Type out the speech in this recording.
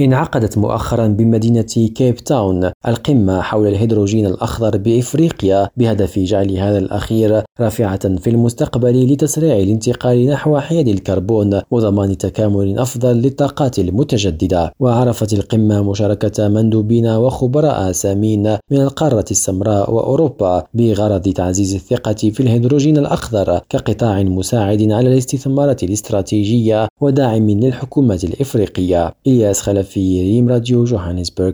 انعقدت مؤخرا بمدينة كيب تاون القمة حول الهيدروجين الأخضر بإفريقيا بهدف جعل هذا الأخير رافعة في المستقبل لتسريع الانتقال نحو حياد الكربون وضمان تكامل أفضل للطاقات المتجددة. وعرفت القمة مشاركة مندوبين وخبراء سامين من القارة السمراء وأوروبا بغرض تعزيز الثقة في الهيدروجين الأخضر كقطاع مساعد على الاستثمارات الاستراتيجية وداعم للحكومات الإفريقية. إلياس خلف في ريم راديو جوهانسبرغ.